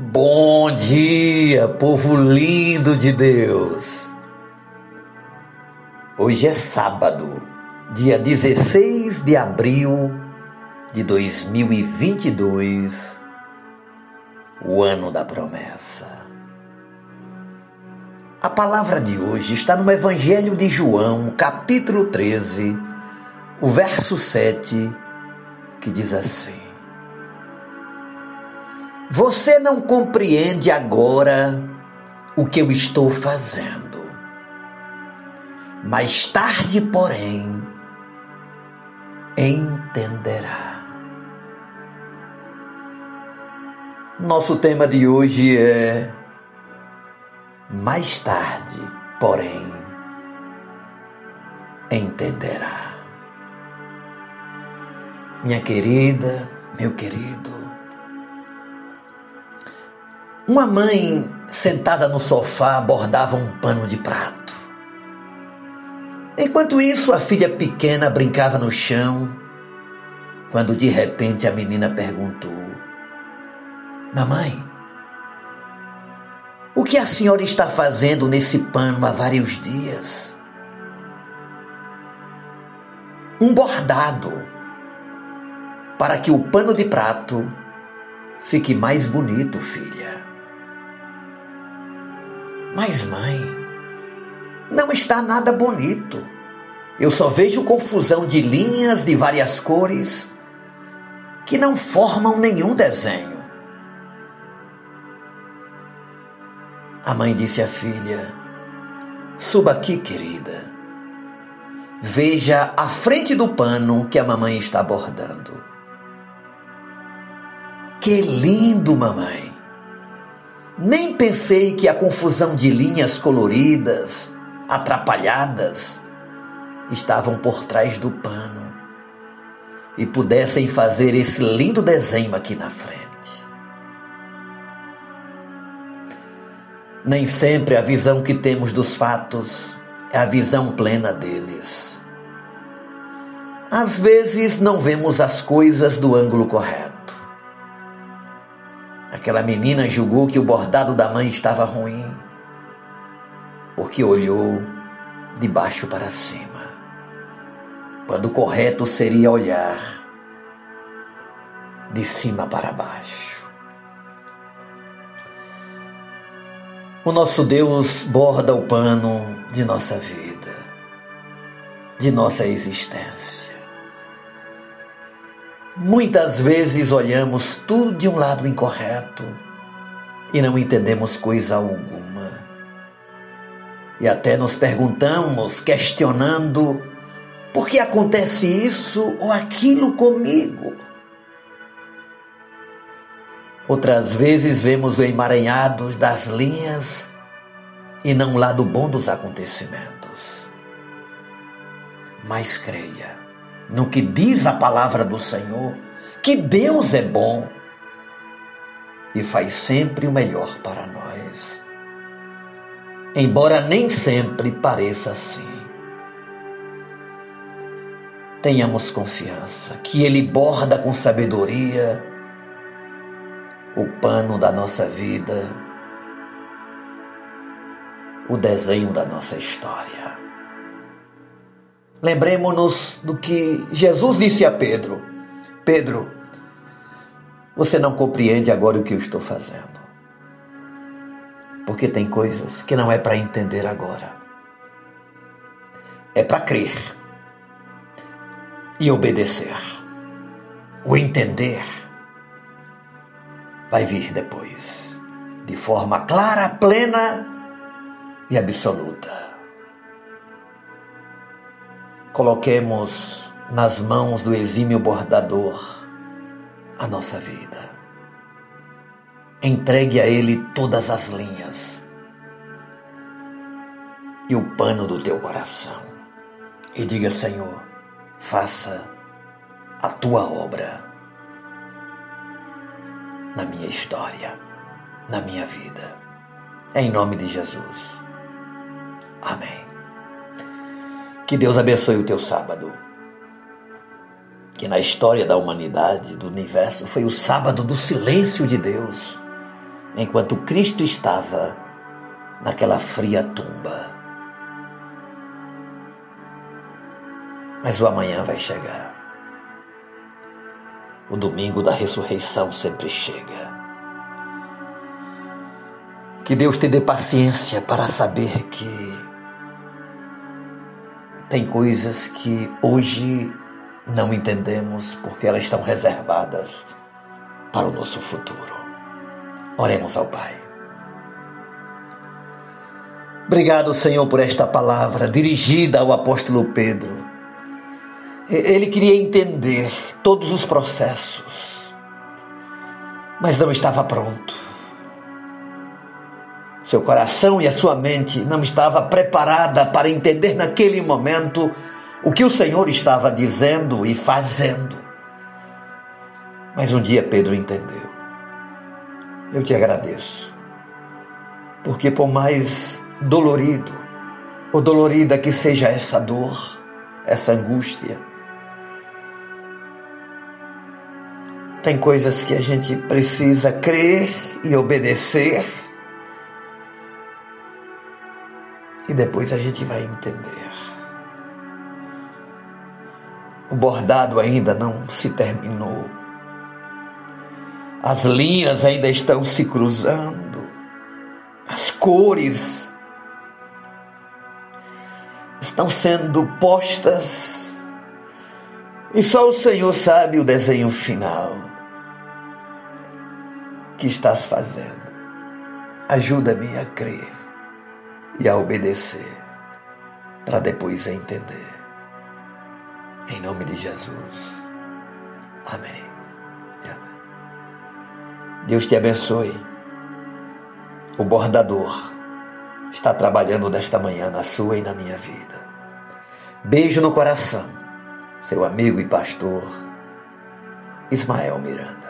Bom dia, povo lindo de Deus! Hoje é sábado, dia 16 de abril de 2022, o ano da promessa. A palavra de hoje está no Evangelho de João, capítulo 13, o verso 7, que diz assim: Você não compreende agora o que eu estou fazendo. Mais tarde, porém, entenderá. Nosso tema de hoje é mais tarde, porém, entenderá. Minha querida, meu querido, uma mãe sentada no sofá bordava um pano de prato. Enquanto isso, a filha pequena brincava no chão, quando de repente a menina perguntou: Mamãe, o que a senhora está fazendo nesse pano há vários dias? Um bordado para que o pano de prato fique mais bonito, filha. Mas, mãe, não está nada bonito. Eu só vejo confusão de linhas de várias cores que não formam nenhum desenho. A mãe disse à filha: Suba aqui, querida. Veja a frente do pano que a mamãe está bordando. Que lindo, mamãe! Nem pensei que a confusão de linhas coloridas, atrapalhadas, estavam por trás do pano e pudessem fazer esse lindo desenho aqui na frente. Nem sempre a visão que temos dos fatos é a visão plena deles. Às vezes não vemos as coisas do ângulo correto. Aquela menina julgou que o bordado da mãe estava ruim, porque olhou de baixo para cima, quando o correto seria olhar de cima para baixo. O nosso Deus borda o pano de nossa vida, de nossa existência. Muitas vezes olhamos tudo de um lado incorreto e não entendemos coisa alguma. E até nos perguntamos, questionando, por que acontece isso ou aquilo comigo? Outras vezes vemos o emaranhados das linhas e não o lado bom dos acontecimentos. Mas creia no que diz a palavra do Senhor, que Deus é bom e faz sempre o melhor para nós. Embora nem sempre pareça assim. Tenhamos confiança que Ele borda com sabedoria o pano da nossa vida, o desenho da nossa história. Lembremos-nos do que Jesus disse a Pedro: Pedro, você não compreende agora o que eu estou fazendo. Porque tem coisas que não é para entender agora. É para crer e obedecer. O entender vai vir depois, de forma clara, plena e absoluta. Coloquemos nas mãos do exímio bordador a nossa vida. Entregue a Ele todas as linhas e o pano do teu coração. E diga, Senhor, faça a tua obra na minha história, na minha vida. Em nome de Jesus. Amém. Que Deus abençoe o teu sábado. Que na história da humanidade, do universo, foi o sábado do silêncio de Deus. enquanto Cristo estava naquela fria tumba. Mas o amanhã vai chegar. O domingo da ressurreição sempre chega. Que Deus te dê paciência para saber que tem coisas que hoje não entendemos porque elas estão reservadas para o nosso futuro. Oremos ao Pai. Obrigado, Senhor, por esta palavra dirigida ao apóstolo Pedro. Ele queria entender todos os processos, mas não estava pronto. Seu coração e a sua mente não estava preparada para entender naquele momento o que o Senhor estava dizendo e fazendo. Mas um dia Pedro entendeu. Eu te agradeço. Porque por mais dolorido ou dolorida que seja essa dor, essa angústia, tem coisas que a gente precisa crer e obedecer e depois a gente vai entender. O bordado ainda não se terminou. As linhas ainda estão se cruzando. As cores estão sendo postas. E só o Senhor sabe o desenho final que estás fazendo. Ajuda-me a crer e a obedecer, para depois entender. Em nome de Jesus. Amém. Deus te abençoe. O bordador está trabalhando nesta manhã na sua e na minha vida. Beijo no coração. Seu amigo e pastor Ismael Miranda.